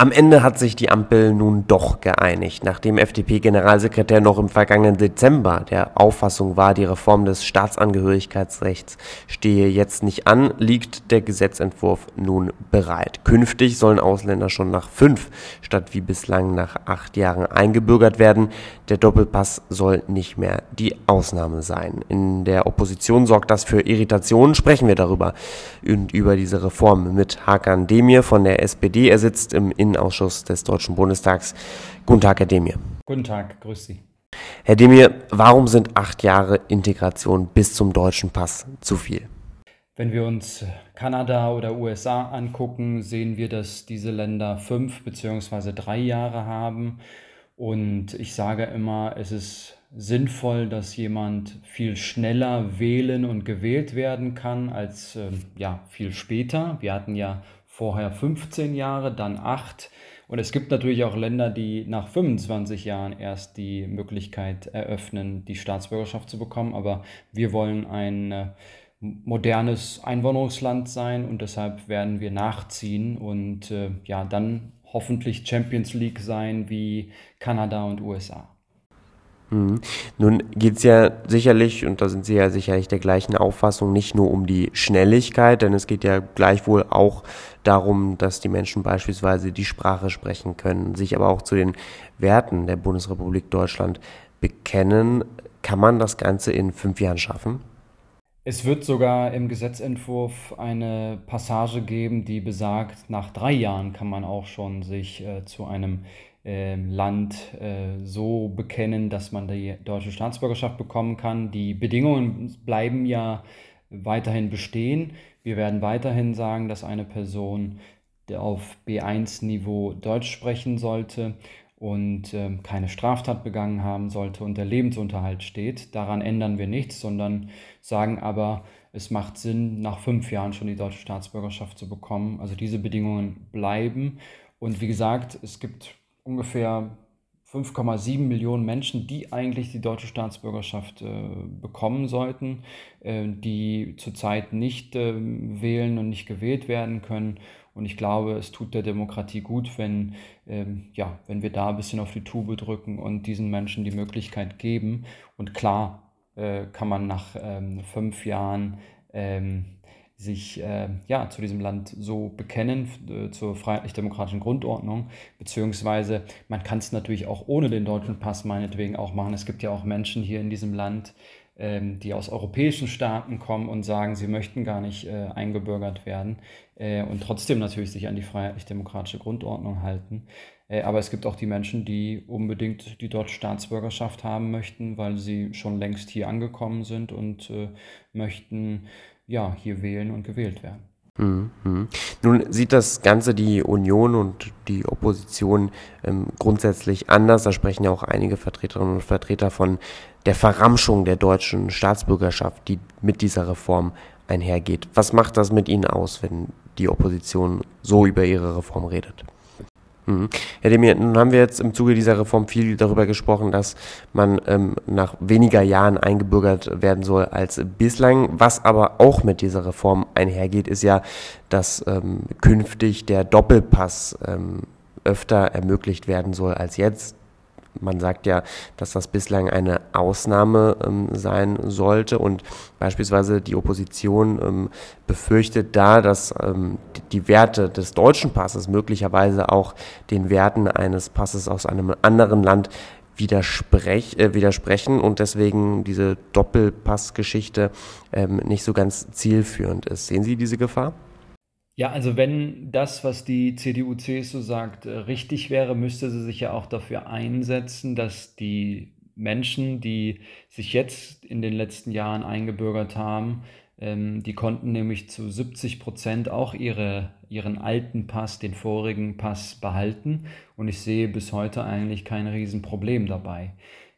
Am Ende hat sich die Ampel nun doch geeinigt, nachdem FDP-Generalsekretär noch im vergangenen Dezember der Auffassung war, die Reform des Staatsangehörigkeitsrechts stehe jetzt nicht an, liegt der Gesetzentwurf nun bereit. Künftig sollen Ausländer schon nach fünf statt wie bislang nach acht Jahren eingebürgert werden. Der Doppelpass soll nicht mehr die Ausnahme sein. In der Opposition sorgt das für Irritationen. Sprechen wir darüber und über diese Reform mit Hakan Demir von der SPD. Er sitzt im Innenausschuss des Deutschen Bundestags. Guten Tag, Herr Demir. Guten Tag, grüß Sie. Herr Demir, warum sind acht Jahre Integration bis zum deutschen Pass zu viel? Wenn wir uns Kanada oder USA angucken, sehen wir, dass diese Länder fünf beziehungsweise drei Jahre haben. Und ich sage immer, es ist sinnvoll, dass jemand viel schneller wählen und gewählt werden kann als äh, ja, viel später. Wir hatten ja vorher 15 Jahre, dann 8. Und es gibt natürlich auch Länder, die nach 25 Jahren erst die Möglichkeit eröffnen, die Staatsbürgerschaft zu bekommen. Aber wir wollen ein äh, modernes Einwanderungsland sein und deshalb werden wir nachziehen und äh, ja, dann hoffentlich Champions League sein wie Kanada und USA. Mhm. Nun geht es ja sicherlich, und da sind Sie ja sicherlich der gleichen Auffassung, nicht nur um die Schnelligkeit, denn es geht ja gleichwohl auch darum, dass die Menschen beispielsweise die Sprache sprechen können, sich aber auch zu den Werten der Bundesrepublik Deutschland bekennen. Kann man das Ganze in fünf Jahren schaffen? Es wird sogar im Gesetzentwurf eine Passage geben, die besagt, nach drei Jahren kann man auch schon sich äh, zu einem Land äh, so bekennen, dass man die deutsche Staatsbürgerschaft bekommen kann. Die Bedingungen bleiben ja weiterhin bestehen. Wir werden weiterhin sagen, dass eine Person auf B1-Niveau Deutsch sprechen sollte und äh, keine Straftat begangen haben sollte und der Lebensunterhalt steht. Daran ändern wir nichts, sondern sagen aber, es macht Sinn, nach fünf Jahren schon die deutsche Staatsbürgerschaft zu bekommen. Also diese Bedingungen bleiben. Und wie gesagt, es gibt ungefähr 5,7 Millionen Menschen, die eigentlich die deutsche Staatsbürgerschaft äh, bekommen sollten, äh, die zurzeit nicht äh, wählen und nicht gewählt werden können. Und ich glaube, es tut der Demokratie gut, wenn, ähm, ja, wenn wir da ein bisschen auf die Tube drücken und diesen Menschen die Möglichkeit geben. Und klar äh, kann man nach ähm, fünf Jahren ähm, sich äh, ja, zu diesem Land so bekennen, äh, zur freiheitlich-demokratischen Grundordnung, beziehungsweise man kann es natürlich auch ohne den deutschen Pass meinetwegen auch machen. Es gibt ja auch Menschen hier in diesem Land, die aus europäischen Staaten kommen und sagen, sie möchten gar nicht äh, eingebürgert werden äh, und trotzdem natürlich sich an die freiheitlich-demokratische Grundordnung halten. Äh, aber es gibt auch die Menschen, die unbedingt die deutsche Staatsbürgerschaft haben möchten, weil sie schon längst hier angekommen sind und äh, möchten ja, hier wählen und gewählt werden. Mhm. Nun sieht das Ganze die Union und die Opposition ähm, grundsätzlich anders. Da sprechen ja auch einige Vertreterinnen und Vertreter von der Verramschung der deutschen Staatsbürgerschaft, die mit dieser Reform einhergeht. Was macht das mit Ihnen aus, wenn die Opposition so über ihre Reform redet? Mhm. Herr Demir, nun haben wir jetzt im Zuge dieser Reform viel darüber gesprochen, dass man ähm, nach weniger Jahren eingebürgert werden soll als bislang. Was aber auch mit dieser Reform einhergeht, ist ja, dass ähm, künftig der Doppelpass ähm, öfter ermöglicht werden soll als jetzt man sagt ja, dass das bislang eine Ausnahme ähm, sein sollte und beispielsweise die Opposition ähm, befürchtet da, dass ähm, die Werte des deutschen Passes möglicherweise auch den Werten eines Passes aus einem anderen Land widersprech, äh, widersprechen und deswegen diese Doppelpassgeschichte ähm, nicht so ganz zielführend ist. Sehen Sie diese Gefahr? Ja, also wenn das, was die CDU-CSU sagt, äh, richtig wäre, müsste sie sich ja auch dafür einsetzen, dass die Menschen, die sich jetzt in den letzten Jahren eingebürgert haben, ähm, die konnten nämlich zu 70 Prozent auch ihre, ihren alten Pass, den vorigen Pass behalten. Und ich sehe bis heute eigentlich kein Riesenproblem dabei.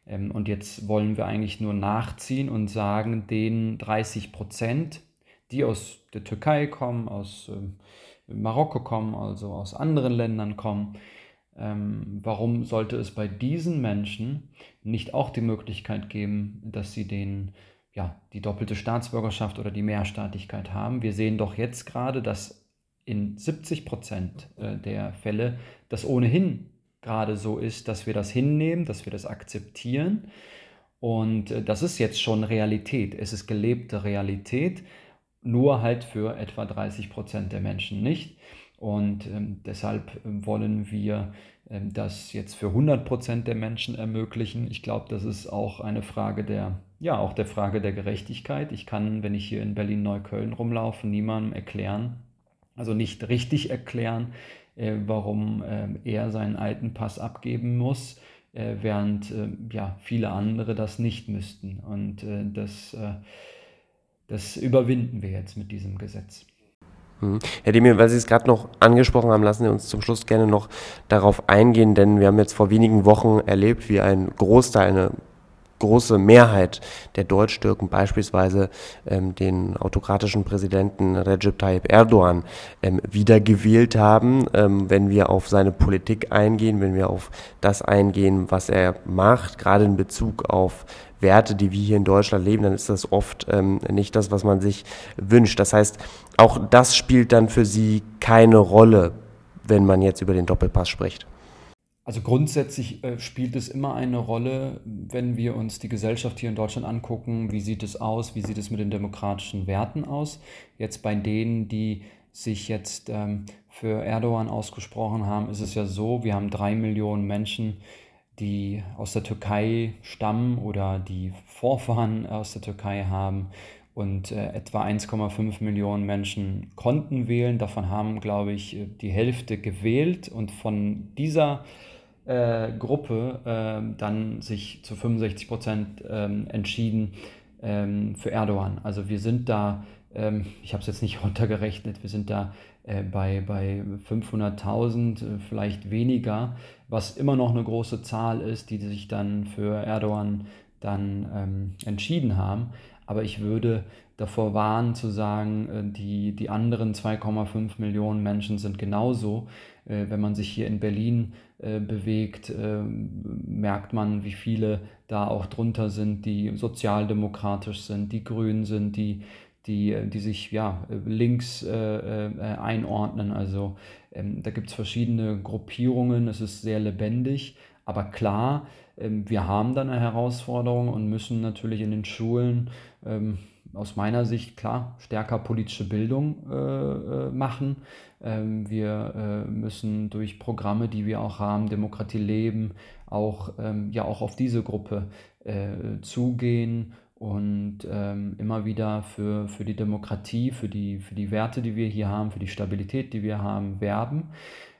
Ähm, und jetzt wollen wir eigentlich nur nachziehen und sagen, den 30 Prozent, die aus der Türkei kommen, aus ähm, Marokko kommen, also aus anderen Ländern kommen. Ähm, warum sollte es bei diesen Menschen nicht auch die Möglichkeit geben, dass sie den, ja, die doppelte Staatsbürgerschaft oder die Mehrstaatigkeit haben? Wir sehen doch jetzt gerade, dass in 70 Prozent äh, der Fälle das ohnehin gerade so ist, dass wir das hinnehmen, dass wir das akzeptieren. Und äh, das ist jetzt schon Realität. Es ist gelebte Realität, nur halt für etwa 30 Prozent der Menschen nicht. Und ähm, deshalb ähm, wollen wir ähm, das jetzt für 100 Prozent der Menschen ermöglichen. Ich glaube, das ist auch eine Frage der, ja, auch der Frage der Gerechtigkeit. Ich kann, wenn ich hier in Berlin-Neukölln rumlaufe, niemandem erklären, also nicht richtig erklären, äh, warum äh, er seinen alten Pass abgeben muss, äh, während äh, ja, viele andere das nicht müssten. Und äh, das, äh, das überwinden wir jetzt mit diesem Gesetz. Mhm. Herr Demir, weil Sie es gerade noch angesprochen haben, lassen Sie uns zum Schluss gerne noch darauf eingehen, denn wir haben jetzt vor wenigen Wochen erlebt, wie ein Großteil, eine große Mehrheit der Deutsch-Türken beispielsweise ähm, den autokratischen Präsidenten Recep Tayyip Erdogan ähm, wiedergewählt haben. Ähm, wenn wir auf seine Politik eingehen, wenn wir auf das eingehen, was er macht, gerade in Bezug auf Werte, die wir hier in Deutschland leben, dann ist das oft ähm, nicht das, was man sich wünscht. Das heißt, auch das spielt dann für Sie keine Rolle, wenn man jetzt über den Doppelpass spricht. Also grundsätzlich äh, spielt es immer eine Rolle, wenn wir uns die Gesellschaft hier in Deutschland angucken, wie sieht es aus, wie sieht es mit den demokratischen Werten aus. Jetzt bei denen, die sich jetzt ähm, für Erdogan ausgesprochen haben, ist es ja so, wir haben drei Millionen Menschen, die aus der Türkei stammen oder die Vorfahren aus der Türkei haben und äh, etwa 1,5 Millionen Menschen konnten wählen. Davon haben, glaube ich, äh, die Hälfte gewählt und von dieser äh, Gruppe äh, dann sich zu 65 Prozent ähm, entschieden ähm, für Erdogan. Also wir sind da, ähm, ich habe es jetzt nicht runtergerechnet, wir sind da äh, bei, bei 500.000, äh, vielleicht weniger, was immer noch eine große Zahl ist, die sich dann für Erdogan dann ähm, entschieden haben. Aber ich würde davor warnen zu sagen, äh, die, die anderen 2,5 Millionen Menschen sind genauso. Äh, wenn man sich hier in Berlin äh, bewegt, merkt man, wie viele da auch drunter sind, die sozialdemokratisch sind, die grün sind, die, die, die sich ja, links einordnen. Also ähm, da gibt es verschiedene Gruppierungen, es ist sehr lebendig, aber klar, wir haben da eine Herausforderung und müssen natürlich in den Schulen ähm, aus meiner Sicht klar stärker politische Bildung äh, äh, machen. Ähm, wir äh, müssen durch Programme, die wir auch haben, Demokratie leben, auch, ähm, ja, auch auf diese Gruppe äh, zugehen und ähm, immer wieder für, für die Demokratie, für die, für die Werte, die wir hier haben, für die Stabilität, die wir haben, werben.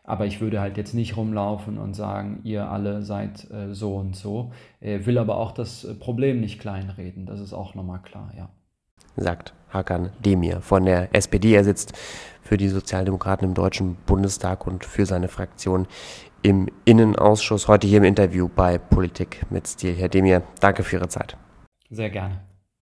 Aber ich würde halt jetzt nicht rumlaufen und sagen, ihr alle seid äh, so und so. Äh, will aber auch das Problem nicht kleinreden. Das ist auch nochmal klar, ja sagt Hakan Demir von der SPD. Er sitzt für die Sozialdemokraten im Deutschen Bundestag und für seine Fraktion im Innenausschuss. Heute hier im Interview bei Politik mit Stil. Herr Demir, danke für Ihre Zeit. Sehr gerne.